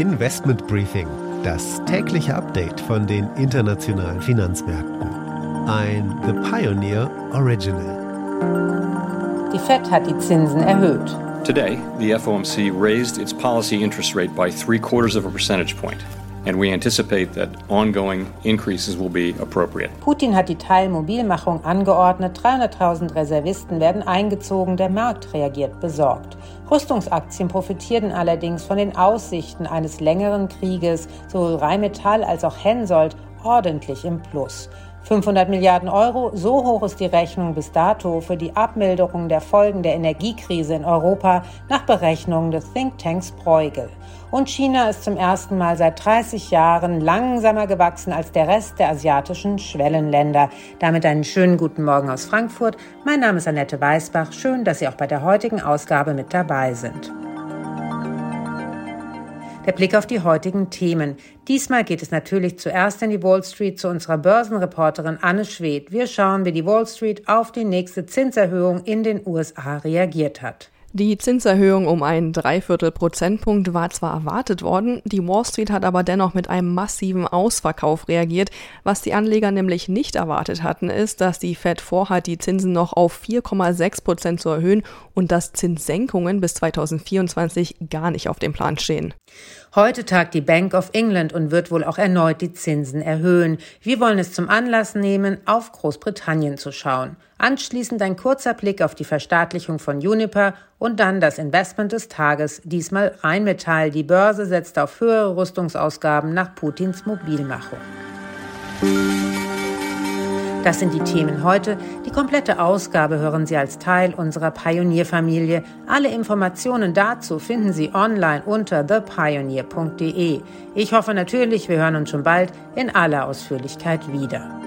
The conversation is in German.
Investment Briefing, das tägliche Update von den internationalen Finanzmärkten. Ein The Pioneer Original. Die Fed hat die Zinsen erhöht. Today, the FOMC raised its policy interest rate by three quarters of a percentage point. And we anticipate that ongoing increases will be appropriate. Putin hat die Teilmobilmachung angeordnet. 300.000 Reservisten werden eingezogen. Der Markt reagiert besorgt. Rüstungsaktien profitierten allerdings von den Aussichten eines längeren Krieges. Sowohl Rheinmetall als auch Hensoldt ordentlich im Plus. 500 Milliarden Euro, so hoch ist die Rechnung bis dato für die Abmilderung der Folgen der Energiekrise in Europa nach Berechnungen des Thinktanks Bruegel. Und China ist zum ersten Mal seit 30 Jahren langsamer gewachsen als der Rest der asiatischen Schwellenländer. Damit einen schönen guten Morgen aus Frankfurt. Mein Name ist Annette Weißbach. Schön, dass Sie auch bei der heutigen Ausgabe mit dabei sind. Der Blick auf die heutigen Themen. Diesmal geht es natürlich zuerst in die Wall Street zu unserer Börsenreporterin Anne Schwedt. Wir schauen, wie die Wall Street auf die nächste Zinserhöhung in den USA reagiert hat. Die Zinserhöhung um einen Dreiviertel Prozentpunkt war zwar erwartet worden, die Wall Street hat aber dennoch mit einem massiven Ausverkauf reagiert. Was die Anleger nämlich nicht erwartet hatten, ist, dass die Fed vorhat, die Zinsen noch auf 4,6 Prozent zu erhöhen und dass Zinssenkungen bis 2024 gar nicht auf dem Plan stehen. Heute tagt die Bank of England und wird wohl auch erneut die Zinsen erhöhen. Wir wollen es zum Anlass nehmen, auf Großbritannien zu schauen. Anschließend ein kurzer Blick auf die Verstaatlichung von Juniper und dann das Investment des Tages, diesmal Rheinmetall. Die Börse setzt auf höhere Rüstungsausgaben nach Putins Mobilmachung. Das sind die Themen heute. Die komplette Ausgabe hören Sie als Teil unserer Pionierfamilie. Alle Informationen dazu finden Sie online unter thepioneer.de. Ich hoffe natürlich, wir hören uns schon bald in aller Ausführlichkeit wieder.